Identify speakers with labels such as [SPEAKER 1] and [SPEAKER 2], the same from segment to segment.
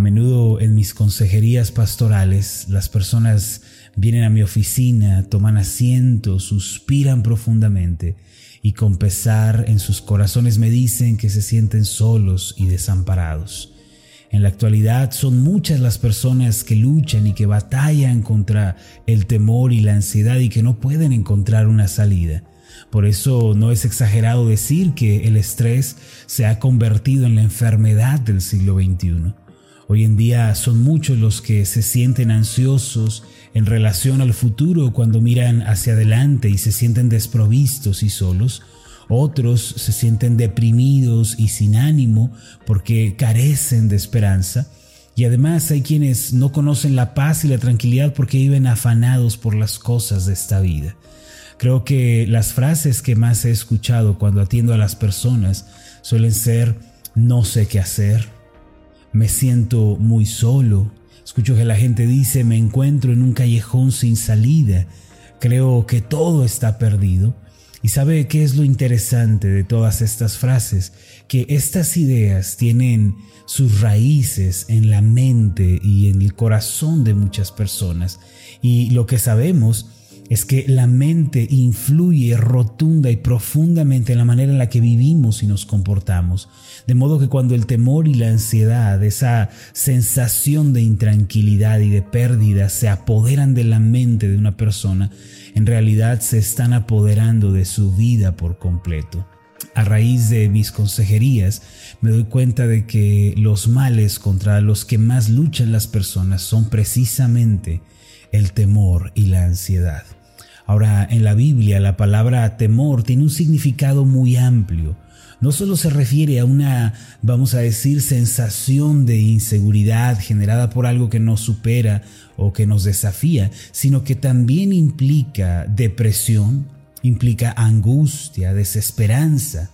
[SPEAKER 1] menudo en mis consejerías pastorales las personas vienen a mi oficina, toman asiento, suspiran profundamente y con pesar en sus corazones me dicen que se sienten solos y desamparados. En la actualidad son muchas las personas que luchan y que batallan contra el temor y la ansiedad y que no pueden encontrar una salida. Por eso no es exagerado decir que el estrés se ha convertido en la enfermedad del siglo XXI. Hoy en día son muchos los que se sienten ansiosos en relación al futuro cuando miran hacia adelante y se sienten desprovistos y solos. Otros se sienten deprimidos y sin ánimo porque carecen de esperanza. Y además hay quienes no conocen la paz y la tranquilidad porque viven afanados por las cosas de esta vida. Creo que las frases que más he escuchado cuando atiendo a las personas suelen ser no sé qué hacer, me siento muy solo, escucho que la gente dice me encuentro en un callejón sin salida, creo que todo está perdido. Y sabe qué es lo interesante de todas estas frases, que estas ideas tienen sus raíces en la mente y en el corazón de muchas personas. Y lo que sabemos es que la mente influye rotunda y profundamente en la manera en la que vivimos y nos comportamos. De modo que cuando el temor y la ansiedad, esa sensación de intranquilidad y de pérdida se apoderan de la mente de una persona, en realidad se están apoderando de su vida por completo. A raíz de mis consejerías me doy cuenta de que los males contra los que más luchan las personas son precisamente el temor y la ansiedad. Ahora, en la Biblia la palabra temor tiene un significado muy amplio. No solo se refiere a una, vamos a decir, sensación de inseguridad generada por algo que nos supera o que nos desafía, sino que también implica depresión, implica angustia, desesperanza.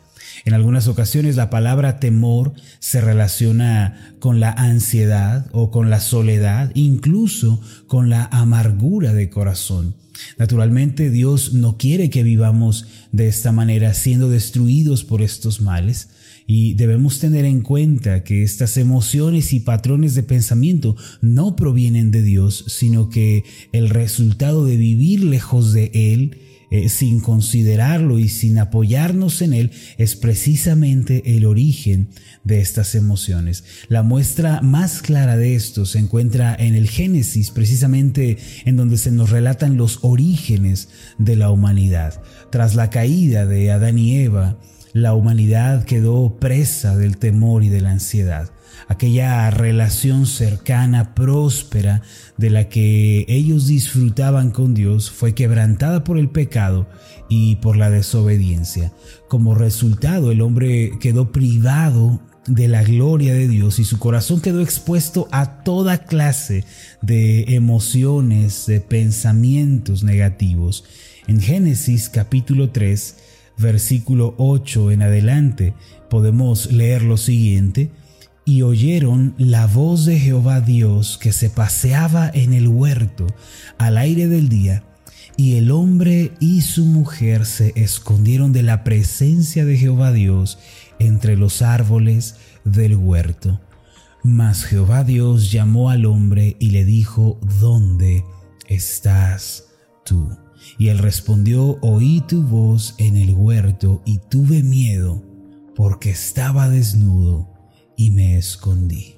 [SPEAKER 1] En algunas ocasiones la palabra temor se relaciona con la ansiedad o con la soledad, incluso con la amargura de corazón. Naturalmente Dios no quiere que vivamos de esta manera siendo destruidos por estos males. Y debemos tener en cuenta que estas emociones y patrones de pensamiento no provienen de Dios, sino que el resultado de vivir lejos de Él eh, sin considerarlo y sin apoyarnos en él es precisamente el origen de estas emociones. La muestra más clara de esto se encuentra en el Génesis, precisamente en donde se nos relatan los orígenes de la humanidad. Tras la caída de Adán y Eva, la humanidad quedó presa del temor y de la ansiedad aquella relación cercana, próspera, de la que ellos disfrutaban con Dios, fue quebrantada por el pecado y por la desobediencia. Como resultado, el hombre quedó privado de la gloria de Dios y su corazón quedó expuesto a toda clase de emociones, de pensamientos negativos. En Génesis capítulo 3, versículo 8 en adelante, podemos leer lo siguiente y oyeron la voz de Jehová Dios que se paseaba en el huerto al aire del día, y el hombre y su mujer se escondieron de la presencia de Jehová Dios entre los árboles del huerto. Mas Jehová Dios llamó al hombre y le dijo, ¿dónde estás tú? Y él respondió, oí tu voz en el huerto y tuve miedo porque estaba desnudo y me escondí.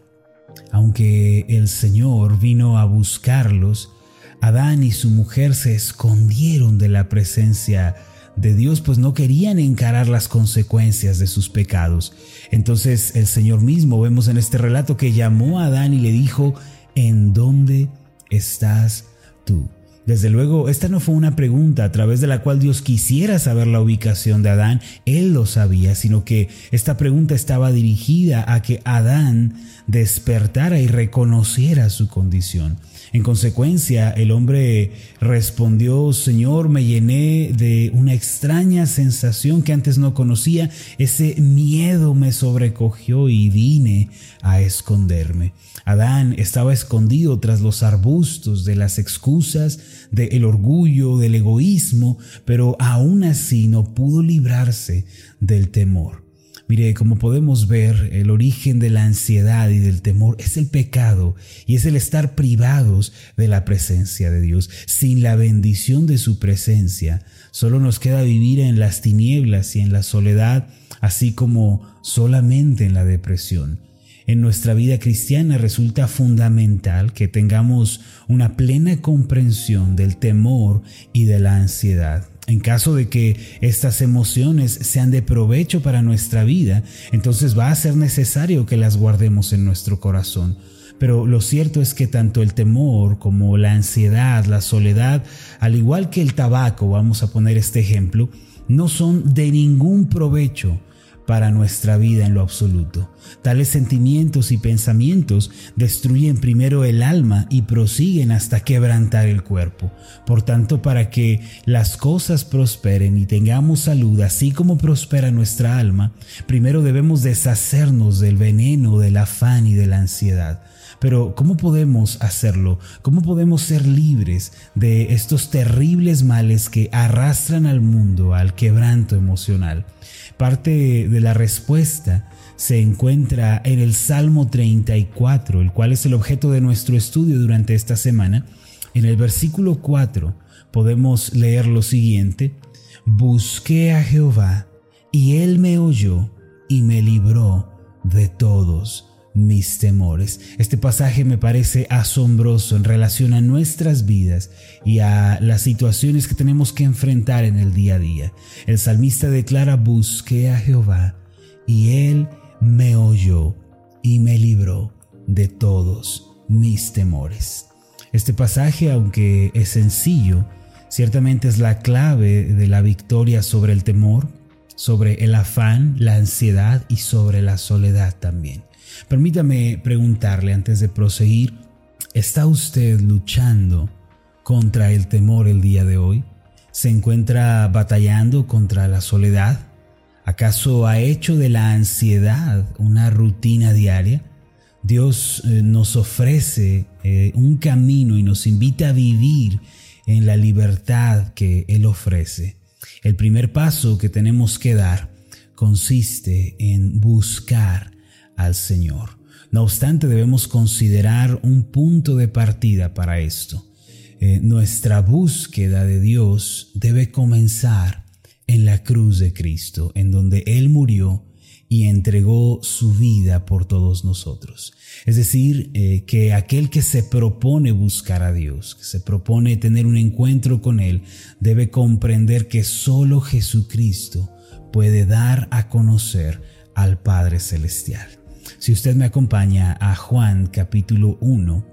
[SPEAKER 1] Aunque el Señor vino a buscarlos, Adán y su mujer se escondieron de la presencia de Dios, pues no querían encarar las consecuencias de sus pecados. Entonces el Señor mismo vemos en este relato que llamó a Adán y le dijo, ¿en dónde estás tú? Desde luego, esta no fue una pregunta a través de la cual Dios quisiera saber la ubicación de Adán, él lo sabía, sino que esta pregunta estaba dirigida a que Adán despertara y reconociera su condición. En consecuencia, el hombre respondió, Señor, me llené de una extraña sensación que antes no conocía, ese miedo me sobrecogió y vine a esconderme. Adán estaba escondido tras los arbustos de las excusas, del orgullo, del egoísmo, pero aún así no pudo librarse del temor. Mire, como podemos ver, el origen de la ansiedad y del temor es el pecado y es el estar privados de la presencia de Dios. Sin la bendición de su presencia, solo nos queda vivir en las tinieblas y en la soledad, así como solamente en la depresión. En nuestra vida cristiana resulta fundamental que tengamos una plena comprensión del temor y de la ansiedad. En caso de que estas emociones sean de provecho para nuestra vida, entonces va a ser necesario que las guardemos en nuestro corazón. Pero lo cierto es que tanto el temor como la ansiedad, la soledad, al igual que el tabaco, vamos a poner este ejemplo, no son de ningún provecho para nuestra vida en lo absoluto. Tales sentimientos y pensamientos destruyen primero el alma y prosiguen hasta quebrantar el cuerpo. Por tanto, para que las cosas prosperen y tengamos salud, así como prospera nuestra alma, primero debemos deshacernos del veneno, del afán y de la ansiedad. Pero ¿cómo podemos hacerlo? ¿Cómo podemos ser libres de estos terribles males que arrastran al mundo al quebranto emocional? Parte de la respuesta se encuentra en el Salmo 34, el cual es el objeto de nuestro estudio durante esta semana. En el versículo 4 podemos leer lo siguiente, Busqué a Jehová y él me oyó y me libró de todos mis temores. Este pasaje me parece asombroso en relación a nuestras vidas y a las situaciones que tenemos que enfrentar en el día a día. El salmista declara, busqué a Jehová y él me oyó y me libró de todos mis temores. Este pasaje, aunque es sencillo, ciertamente es la clave de la victoria sobre el temor, sobre el afán, la ansiedad y sobre la soledad también. Permítame preguntarle antes de proseguir, ¿está usted luchando contra el temor el día de hoy? ¿Se encuentra batallando contra la soledad? ¿Acaso ha hecho de la ansiedad una rutina diaria? Dios eh, nos ofrece eh, un camino y nos invita a vivir en la libertad que Él ofrece. El primer paso que tenemos que dar consiste en buscar al Señor. No obstante, debemos considerar un punto de partida para esto. Eh, nuestra búsqueda de Dios debe comenzar en la cruz de Cristo, en donde Él murió y entregó su vida por todos nosotros. Es decir, eh, que aquel que se propone buscar a Dios, que se propone tener un encuentro con Él, debe comprender que solo Jesucristo puede dar a conocer al Padre Celestial. Si usted me acompaña a Juan capítulo 1,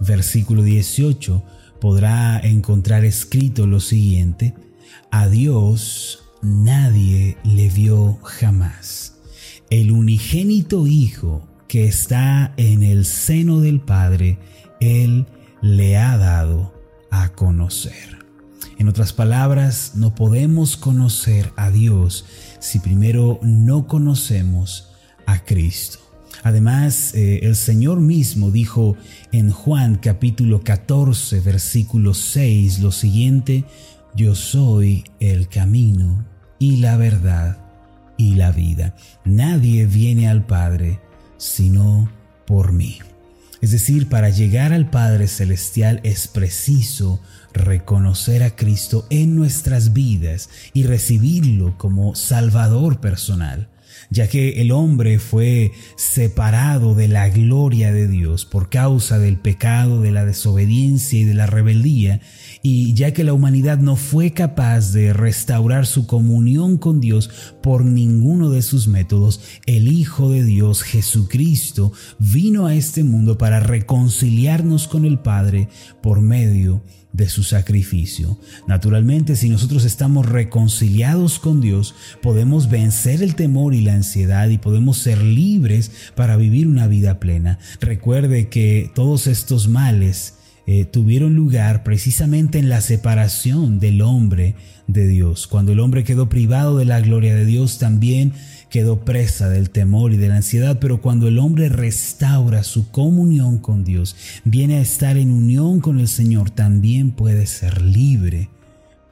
[SPEAKER 1] versículo 18, podrá encontrar escrito lo siguiente, a Dios nadie le vio jamás. El unigénito Hijo que está en el seno del Padre, Él le ha dado a conocer. En otras palabras, no podemos conocer a Dios si primero no conocemos a Cristo. Además, eh, el Señor mismo dijo en Juan capítulo 14, versículo 6 lo siguiente, yo soy el camino y la verdad y la vida. Nadie viene al Padre sino por mí. Es decir, para llegar al Padre Celestial es preciso reconocer a Cristo en nuestras vidas y recibirlo como Salvador personal ya que el hombre fue separado de la gloria de Dios por causa del pecado, de la desobediencia y de la rebeldía, y ya que la humanidad no fue capaz de restaurar su comunión con Dios por ninguno de sus métodos, el Hijo de Dios, Jesucristo, vino a este mundo para reconciliarnos con el Padre por medio de su sacrificio. Naturalmente, si nosotros estamos reconciliados con Dios, podemos vencer el temor y la ansiedad y podemos ser libres para vivir una vida plena. Recuerde que todos estos males eh, tuvieron lugar precisamente en la separación del hombre de Dios. Cuando el hombre quedó privado de la gloria de Dios, también quedó presa del temor y de la ansiedad, pero cuando el hombre restaura su comunión con Dios, viene a estar en unión con el Señor, también puede ser libre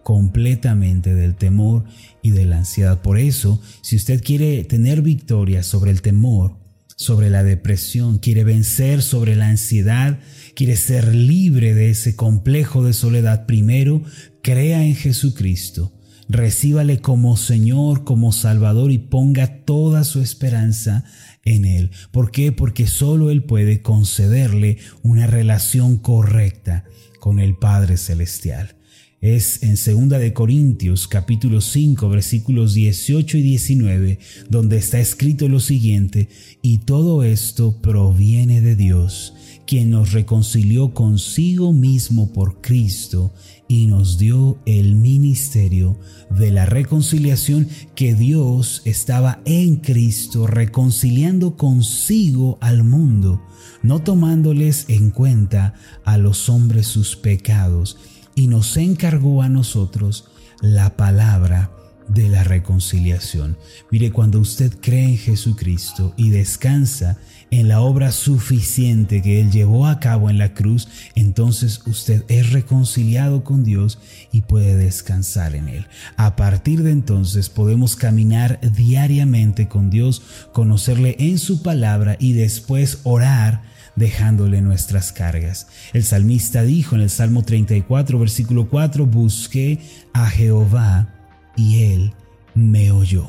[SPEAKER 1] completamente del temor y de la ansiedad. Por eso, si usted quiere tener victoria sobre el temor, sobre la depresión, quiere vencer sobre la ansiedad, quiere ser libre de ese complejo de soledad, primero crea en Jesucristo, recíbale como Señor, como Salvador y ponga toda su esperanza en Él. ¿Por qué? Porque solo Él puede concederle una relación correcta con el Padre Celestial es en 2 de Corintios capítulo 5 versículos 18 y 19 donde está escrito lo siguiente, y todo esto proviene de Dios, quien nos reconcilió consigo mismo por Cristo y nos dio el ministerio de la reconciliación que Dios estaba en Cristo reconciliando consigo al mundo, no tomándoles en cuenta a los hombres sus pecados y nos encargó a nosotros la palabra de la reconciliación. Mire, cuando usted cree en Jesucristo y descansa en la obra suficiente que Él llevó a cabo en la cruz, entonces usted es reconciliado con Dios y puede descansar en Él. A partir de entonces podemos caminar diariamente con Dios, conocerle en su palabra y después orar dejándole nuestras cargas. El salmista dijo en el Salmo 34, versículo 4, busqué a Jehová y él me oyó.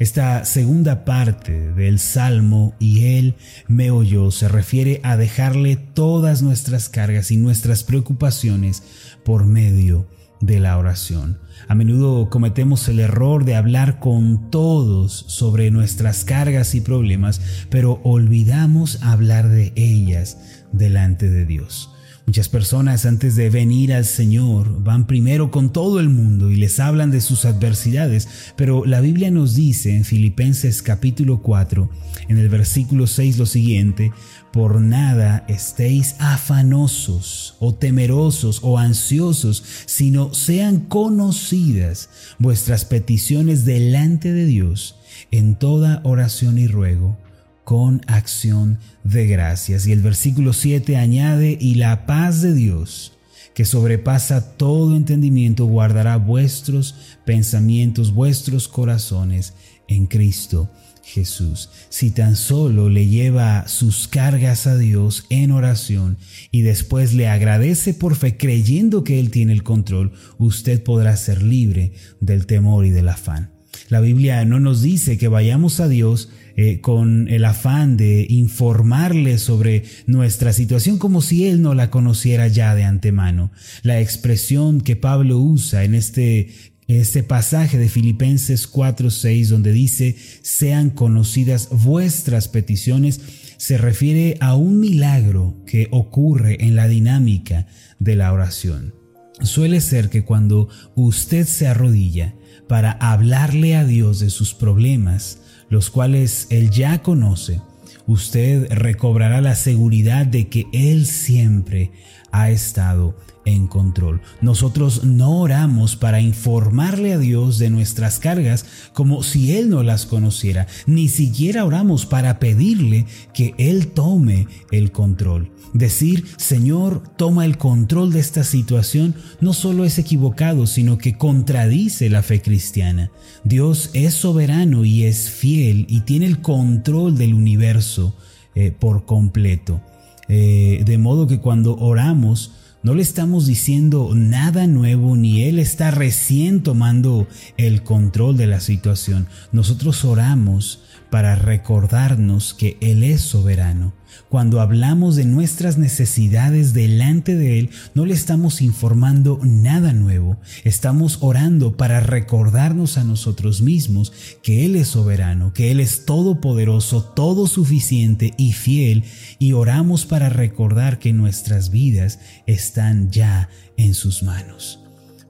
[SPEAKER 1] Esta segunda parte del Salmo y Él me oyó se refiere a dejarle todas nuestras cargas y nuestras preocupaciones por medio de la oración. A menudo cometemos el error de hablar con todos sobre nuestras cargas y problemas, pero olvidamos hablar de ellas delante de Dios. Muchas personas antes de venir al Señor van primero con todo el mundo y les hablan de sus adversidades, pero la Biblia nos dice en Filipenses capítulo 4, en el versículo 6 lo siguiente, por nada estéis afanosos o temerosos o ansiosos, sino sean conocidas vuestras peticiones delante de Dios en toda oración y ruego con acción de gracias. Y el versículo 7 añade, y la paz de Dios, que sobrepasa todo entendimiento, guardará vuestros pensamientos, vuestros corazones en Cristo Jesús. Si tan solo le lleva sus cargas a Dios en oración y después le agradece por fe creyendo que Él tiene el control, usted podrá ser libre del temor y del afán. La Biblia no nos dice que vayamos a Dios eh, con el afán de informarle sobre nuestra situación como si Él no la conociera ya de antemano. La expresión que Pablo usa en este este pasaje de Filipenses 4:6 donde dice, sean conocidas vuestras peticiones, se refiere a un milagro que ocurre en la dinámica de la oración. Suele ser que cuando usted se arrodilla para hablarle a Dios de sus problemas, los cuales Él ya conoce, usted recobrará la seguridad de que Él siempre ha estado en control. Nosotros no oramos para informarle a Dios de nuestras cargas como si Él no las conociera, ni siquiera oramos para pedirle que Él tome el control. Decir, Señor, toma el control de esta situación no solo es equivocado, sino que contradice la fe cristiana. Dios es soberano y es fiel y tiene el control del universo eh, por completo. Eh, de modo que cuando oramos, no le estamos diciendo nada nuevo ni Él está recién tomando el control de la situación. Nosotros oramos para recordarnos que Él es soberano cuando hablamos de nuestras necesidades delante de Él, no le estamos informando nada nuevo. Estamos orando para recordarnos a nosotros mismos que Él es soberano, que Él es todopoderoso, todo suficiente y fiel, y oramos para recordar que nuestras vidas están ya en sus manos.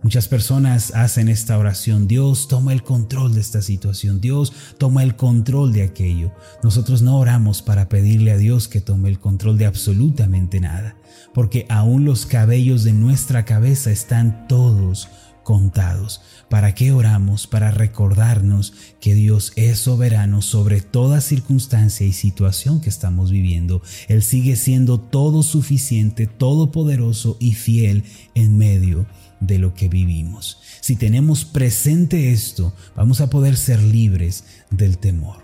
[SPEAKER 1] Muchas personas hacen esta oración, Dios toma el control de esta situación, Dios toma el control de aquello. Nosotros no oramos para pedirle a Dios que tome el control de absolutamente nada, porque aún los cabellos de nuestra cabeza están todos contados. ¿Para qué oramos? Para recordarnos que Dios es soberano sobre toda circunstancia y situación que estamos viviendo. Él sigue siendo todo suficiente, todopoderoso y fiel en medio de lo que vivimos. Si tenemos presente esto, vamos a poder ser libres del temor.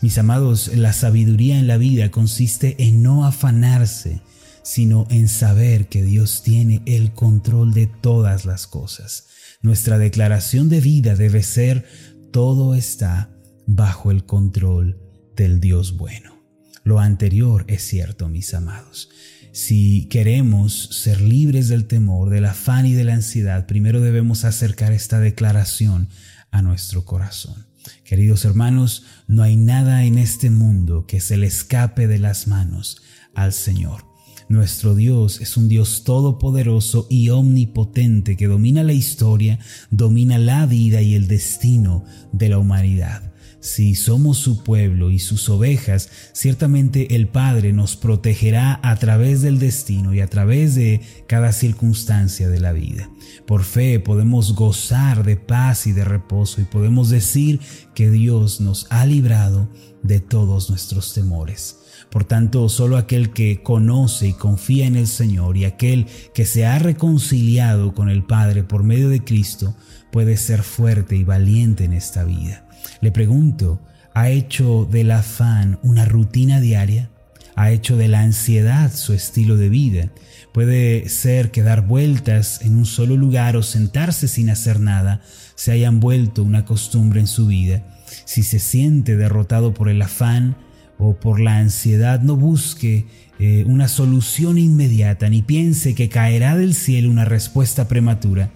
[SPEAKER 1] Mis amados, la sabiduría en la vida consiste en no afanarse, sino en saber que Dios tiene el control de todas las cosas. Nuestra declaración de vida debe ser, todo está bajo el control del Dios bueno. Lo anterior es cierto, mis amados. Si queremos ser libres del temor, del afán y de la ansiedad, primero debemos acercar esta declaración a nuestro corazón. Queridos hermanos, no hay nada en este mundo que se le escape de las manos al Señor. Nuestro Dios es un Dios todopoderoso y omnipotente que domina la historia, domina la vida y el destino de la humanidad. Si somos su pueblo y sus ovejas, ciertamente el Padre nos protegerá a través del destino y a través de cada circunstancia de la vida. Por fe podemos gozar de paz y de reposo y podemos decir que Dios nos ha librado de todos nuestros temores. Por tanto, solo aquel que conoce y confía en el Señor y aquel que se ha reconciliado con el Padre por medio de Cristo puede ser fuerte y valiente en esta vida. Le pregunto, ¿ha hecho del afán una rutina diaria? ¿Ha hecho de la ansiedad su estilo de vida? Puede ser que dar vueltas en un solo lugar o sentarse sin hacer nada se hayan vuelto una costumbre en su vida. Si se siente derrotado por el afán, o por la ansiedad no busque eh, una solución inmediata ni piense que caerá del cielo una respuesta prematura.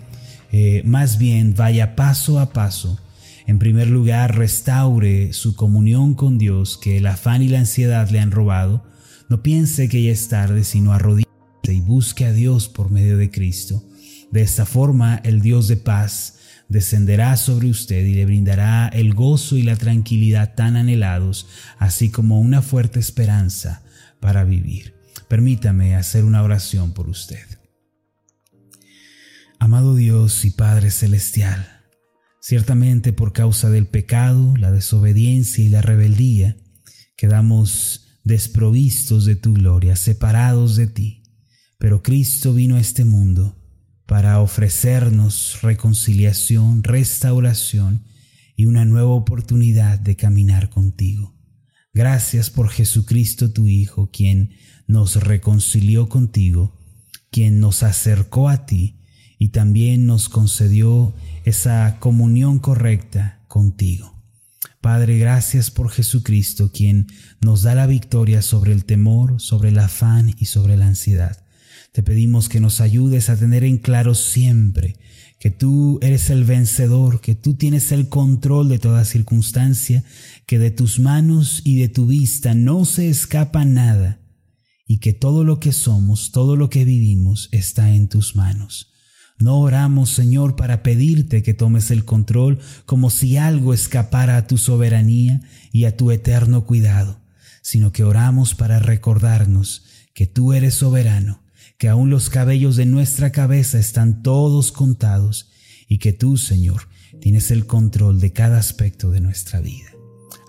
[SPEAKER 1] Eh, más bien vaya paso a paso. En primer lugar, restaure su comunión con Dios que el afán y la ansiedad le han robado. No piense que ya es tarde, sino arrodíllese y busque a Dios por medio de Cristo. De esta forma, el Dios de paz descenderá sobre usted y le brindará el gozo y la tranquilidad tan anhelados, así como una fuerte esperanza para vivir. Permítame hacer una oración por usted. Amado Dios y Padre Celestial, ciertamente por causa del pecado, la desobediencia y la rebeldía, quedamos desprovistos de tu gloria, separados de ti. Pero Cristo vino a este mundo para ofrecernos reconciliación, restauración y una nueva oportunidad de caminar contigo. Gracias por Jesucristo tu Hijo, quien nos reconcilió contigo, quien nos acercó a ti y también nos concedió esa comunión correcta contigo. Padre, gracias por Jesucristo, quien nos da la victoria sobre el temor, sobre el afán y sobre la ansiedad. Te pedimos que nos ayudes a tener en claro siempre que tú eres el vencedor, que tú tienes el control de toda circunstancia, que de tus manos y de tu vista no se escapa nada, y que todo lo que somos, todo lo que vivimos está en tus manos. No oramos, Señor, para pedirte que tomes el control como si algo escapara a tu soberanía y a tu eterno cuidado, sino que oramos para recordarnos que tú eres soberano que aún los cabellos de nuestra cabeza están todos contados y que tú, Señor, tienes el control de cada aspecto de nuestra vida.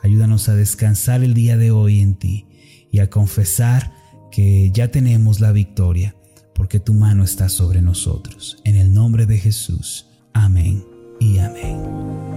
[SPEAKER 1] Ayúdanos a descansar el día de hoy en ti y a confesar que ya tenemos la victoria porque tu mano está sobre nosotros. En el nombre de Jesús. Amén y amén.